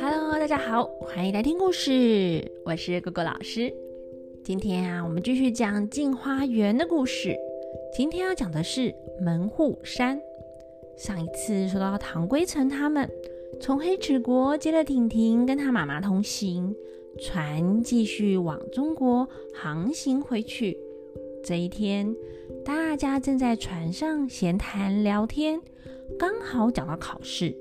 Hello，大家好，欢迎来听故事，我是果果老师。今天啊，我们继续讲镜花园的故事。今天要讲的是门户山。上一次说到唐归城他们从黑齿国接了婷婷跟她妈妈同行，船继续往中国航行回去。这一天，大家正在船上闲谈聊天，刚好讲到考试。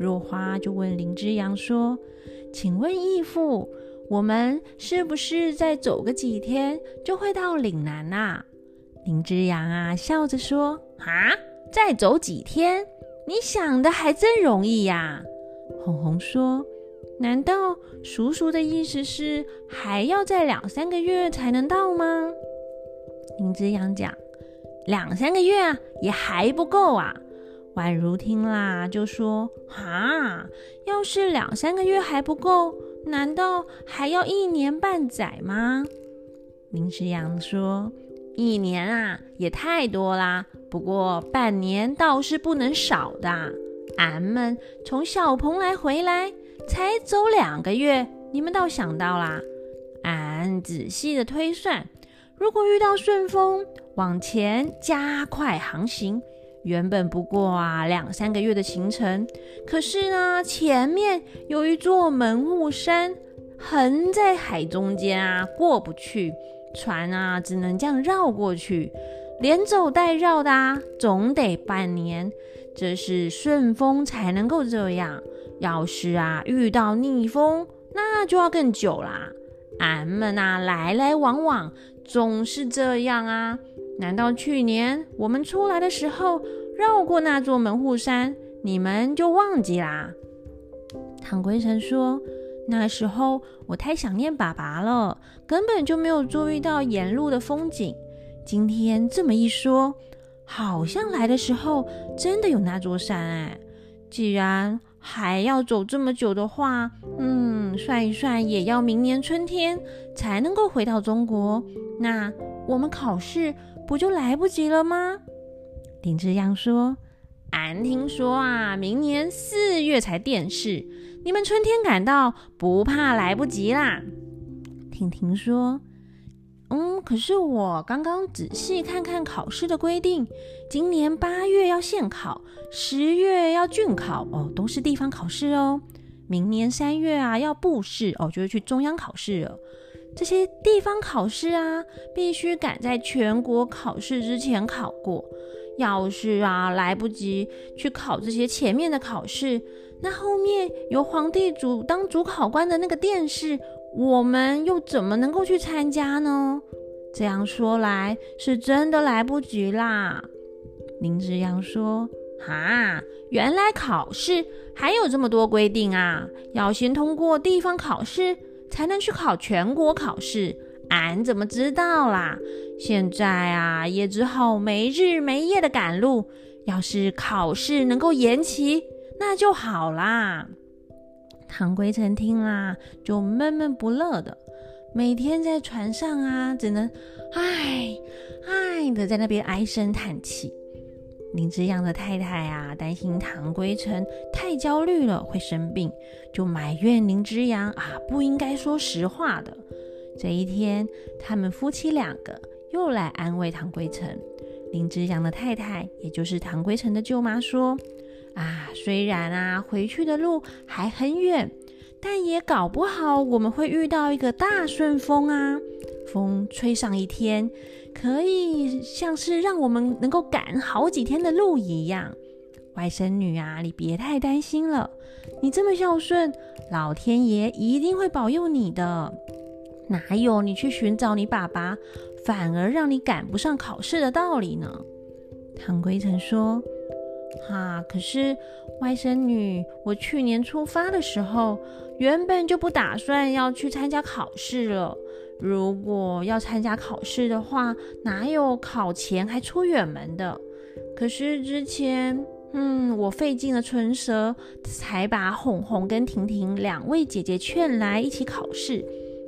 若花就问林之阳说：“请问义父，我们是不是再走个几天就会到岭南啊？”林之阳啊笑着说：“啊，再走几天？你想的还真容易呀。”红红说：“难道叔叔的意思是还要再两三个月才能到吗？”林之阳讲：“两三个月啊，也还不够啊。”宛如听啦，就说：“哈，要是两三个月还不够，难道还要一年半载吗？”林之阳说：“一年啊，也太多啦。不过半年倒是不能少的。俺们从小蓬莱回来，才走两个月，你们倒想到啦。俺仔细的推算，如果遇到顺风，往前加快航行。”原本不过啊两三个月的行程，可是呢，前面有一座门户山横在海中间啊，过不去，船啊只能这样绕过去，连走带绕的啊，总得半年。这是顺风才能够这样，要是啊遇到逆风，那就要更久啦。俺们啊来来往往总是这样啊。难道去年我们出来的时候绕过那座门户山，你们就忘记啦？唐归尘说：“那时候我太想念爸爸了，根本就没有注意到沿路的风景。今天这么一说，好像来的时候真的有那座山哎。既然还要走这么久的话，嗯，算一算也要明年春天才能够回到中国。那我们考试。”不就来不及了吗？林之阳说：“俺听说啊，明年四月才殿试，你们春天赶到，不怕来不及啦。”婷婷说：“嗯，可是我刚刚仔细看看考试的规定，今年八月要县考，十月要郡考，哦，都是地方考试哦。明年三月啊要部试，哦，就是去中央考试了。”这些地方考试啊，必须赶在全国考试之前考过。要是啊来不及去考这些前面的考试，那后面由皇帝主当主考官的那个殿试，我们又怎么能够去参加呢？这样说来，是真的来不及啦。林之阳说：“哈，原来考试还有这么多规定啊，要先通过地方考试。”才能去考全国考试，俺怎么知道啦？现在啊，也只好没日没夜的赶路。要是考试能够延期，那就好啦。唐归尘听啦，就闷闷不乐的，每天在船上啊，只能唉唉的在那边唉声叹气。林之阳的太太啊，担心唐归尘太焦虑了会生病，就埋怨林之阳啊不应该说实话的。这一天，他们夫妻两个又来安慰唐归尘。林之阳的太太，也就是唐归尘的舅妈说：“啊，虽然啊回去的路还很远，但也搞不好我们会遇到一个大顺风啊，风吹上一天。”可以像是让我们能够赶好几天的路一样，外甥女啊，你别太担心了。你这么孝顺，老天爷一定会保佑你的。哪有你去寻找你爸爸，反而让你赶不上考试的道理呢？唐归尘说：“哈，可是外甥女，我去年出发的时候，原本就不打算要去参加考试了。”如果要参加考试的话，哪有考前还出远门的？可是之前，嗯，我费尽了唇舌，才把红红跟婷婷两位姐姐劝来一起考试。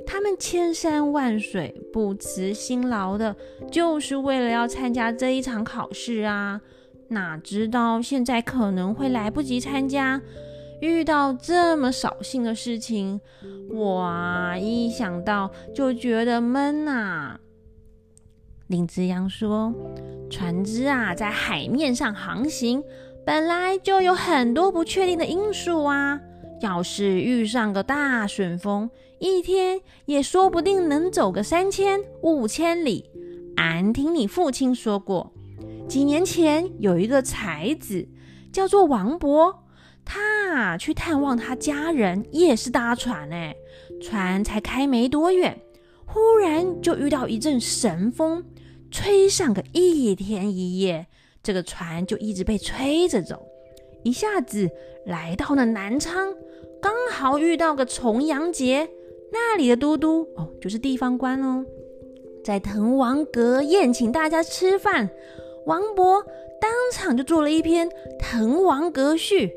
他们千山万水，不辞辛劳的，就是为了要参加这一场考试啊！哪知道现在可能会来不及参加，遇到这么扫兴的事情，我一想到就觉得闷呐。林子阳说：“船只啊在海面上航行，本来就有很多不确定的因素啊。要是遇上个大顺风，一天也说不定能走个三千五千里。俺听你父亲说过。”几年前有一个才子叫做王勃，他去探望他家人，也是搭船哎，船才开没多远，忽然就遇到一阵神风，吹上个一天一夜，这个船就一直被吹着走，一下子来到了南昌，刚好遇到个重阳节，那里的都督哦，就是地方官哦，在滕王阁宴请大家吃饭。王勃当场就做了一篇《滕王阁序》，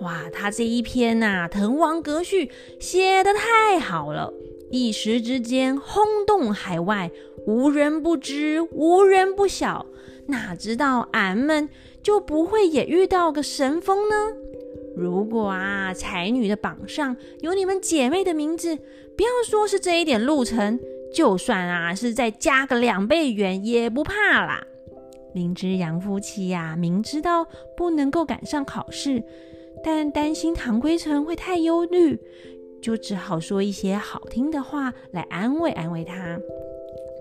哇，他这一篇呐，《滕王阁序》写得太好了，一时之间轰动海外，无人不知，无人不晓。哪知道俺们就不会也遇到个神风呢？如果啊，才女的榜上有你们姐妹的名字，不要说是这一点路程，就算啊是再加个两倍远，也不怕啦。林之阳夫妻呀，明知道不能够赶上考试，但担心唐归成会太忧虑，就只好说一些好听的话来安慰安慰他。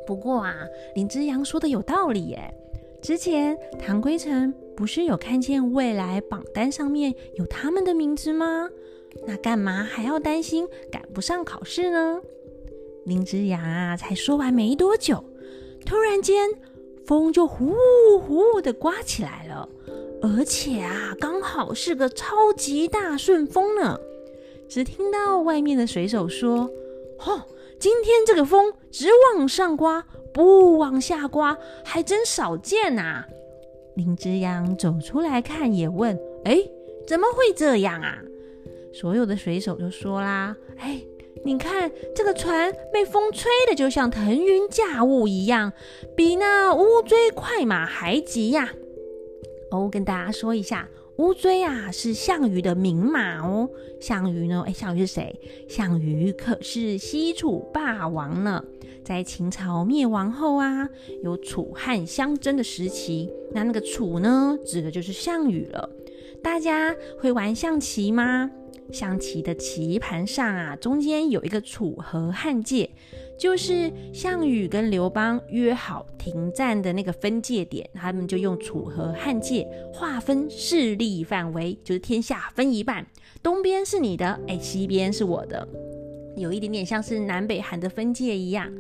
不过啊，林之阳说的有道理耶。之前唐归成不是有看见未来榜单上面有他们的名字吗？那干嘛还要担心赶不上考试呢？林之阳啊，才说完没多久，突然间。风就呼呼的刮起来了，而且啊，刚好是个超级大顺风呢。只听到外面的水手说：“嚯，今天这个风只往上刮，不往下刮，还真少见呐。”林之阳走出来看，也问：“哎，怎么会这样啊？”所有的水手都说啦：“哎。”你看这个船被风吹的，就像腾云驾雾一样，比那乌骓快马还急呀！哦，跟大家说一下，乌骓啊是项羽的名马哦。项羽呢？哎，项羽是谁？项羽可是西楚霸王呢。在秦朝灭亡后啊，有楚汉相争的时期，那那个楚呢，指的就是项羽了。大家会玩象棋吗？象棋的棋盘上啊，中间有一个楚河汉界，就是项羽跟刘邦约好停战的那个分界点，他们就用楚河汉界划分势力范围，就是天下分一半，东边是你的，哎，西边是我的，有一点点像是南北韩的分界一样。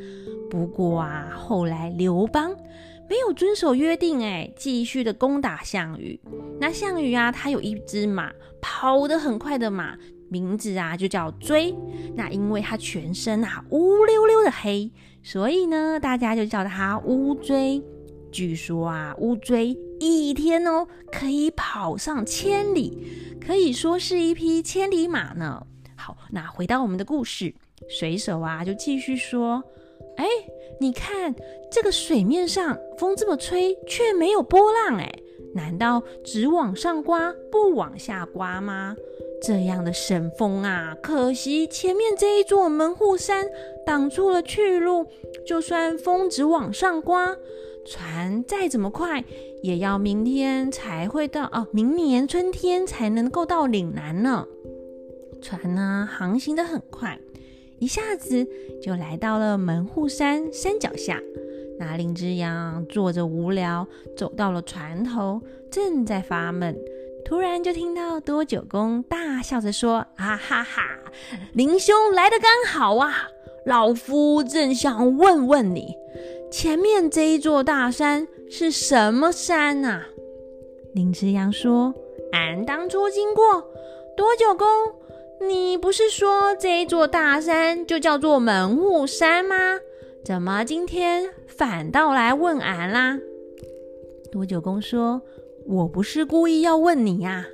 不过啊，后来刘邦。没有遵守约定，哎，继续的攻打项羽。那项羽啊，他有一只马，跑得很快的马，名字啊就叫追。那因为它全身啊乌溜溜的黑，所以呢，大家就叫它乌追。据说啊，乌追一天哦可以跑上千里，可以说是一匹千里马呢。好，那回到我们的故事，水手啊就继续说。哎，你看这个水面上风这么吹，却没有波浪，哎，难道只往上刮不往下刮吗？这样的神风啊，可惜前面这一座门户山挡住了去路，就算风只往上刮，船再怎么快，也要明天才会到哦，明年春天才能够到岭南呢。船呢，航行的很快。一下子就来到了门户山山脚下，那林之阳坐着无聊，走到了船头，正在发闷，突然就听到多九公大笑着说：“啊哈哈，林兄来的刚好啊！老夫正想问问你，前面这一座大山是什么山啊？”林之阳说：“俺当初经过多九公。”你不是说这一座大山就叫做门户山吗？怎么今天反倒来问俺啦？多九公说：“我不是故意要问你呀，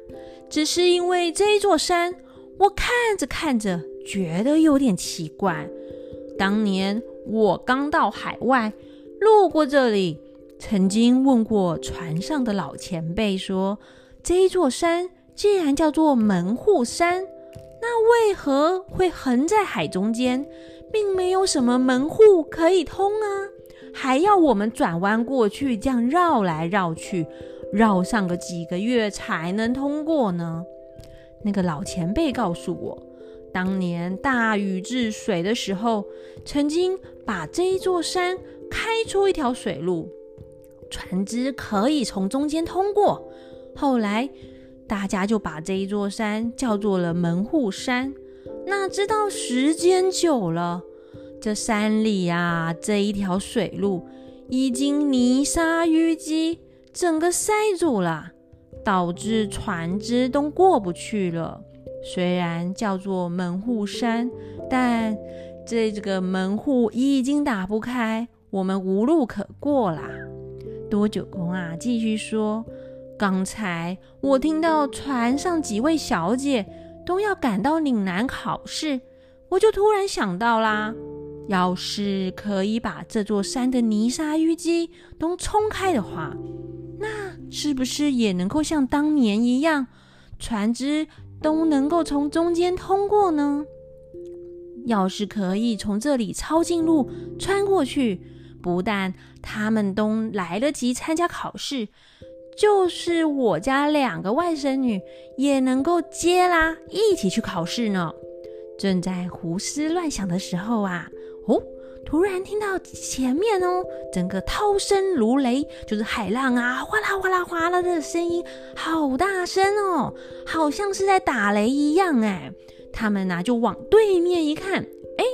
只是因为这座山，我看着看着觉得有点奇怪。当年我刚到海外，路过这里，曾经问过船上的老前辈说：“这座山既然叫做门户山，那为何会横在海中间，并没有什么门户可以通啊？还要我们转弯过去，这样绕来绕去，绕上个几个月才能通过呢？”那个老前辈告诉我，当年大禹治水的时候，曾经把这一座山开出一条水路。船只可以从中间通过，后来大家就把这一座山叫做了门户山。那知道时间久了，这山里啊这一条水路已经泥沙淤积，整个塞住了，导致船只都过不去了。虽然叫做门户山，但这这个门户已经打不开，我们无路可过啦。多九公啊，继续说：“刚才我听到船上几位小姐都要赶到岭南考试，我就突然想到啦，要是可以把这座山的泥沙淤积都冲开的话，是不是也能够像当年一样，船只都能够从中间通过呢？要是可以从这里抄近路穿过去。”不但他们都来得及参加考试，就是我家两个外甥女也能够接啦，一起去考试呢。正在胡思乱想的时候啊，哦，突然听到前面哦，整个涛声如雷，就是海浪啊，哗啦哗啦哗啦的声音，好大声哦，好像是在打雷一样哎。他们呢就往对面一看，哎。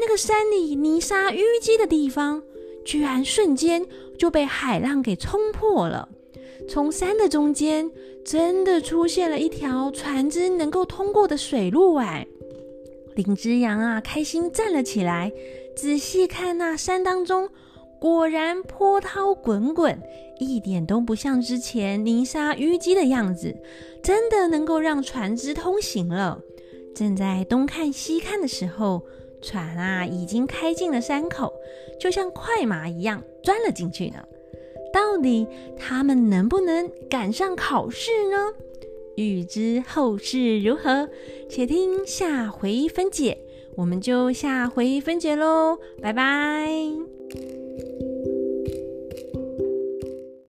那个山里泥沙淤积的地方，居然瞬间就被海浪给冲破了。从山的中间，真的出现了一条船只能够通过的水路。哎，林之阳啊，开心站了起来，仔细看那山当中，果然波涛滚滚，一点都不像之前泥沙淤积的样子，真的能够让船只通行了。正在东看西看的时候。船啊，已经开进了山口，就像快马一样钻了进去呢。到底他们能不能赶上考试呢？欲知后事如何，且听下回分解。我们就下回分解喽，拜拜。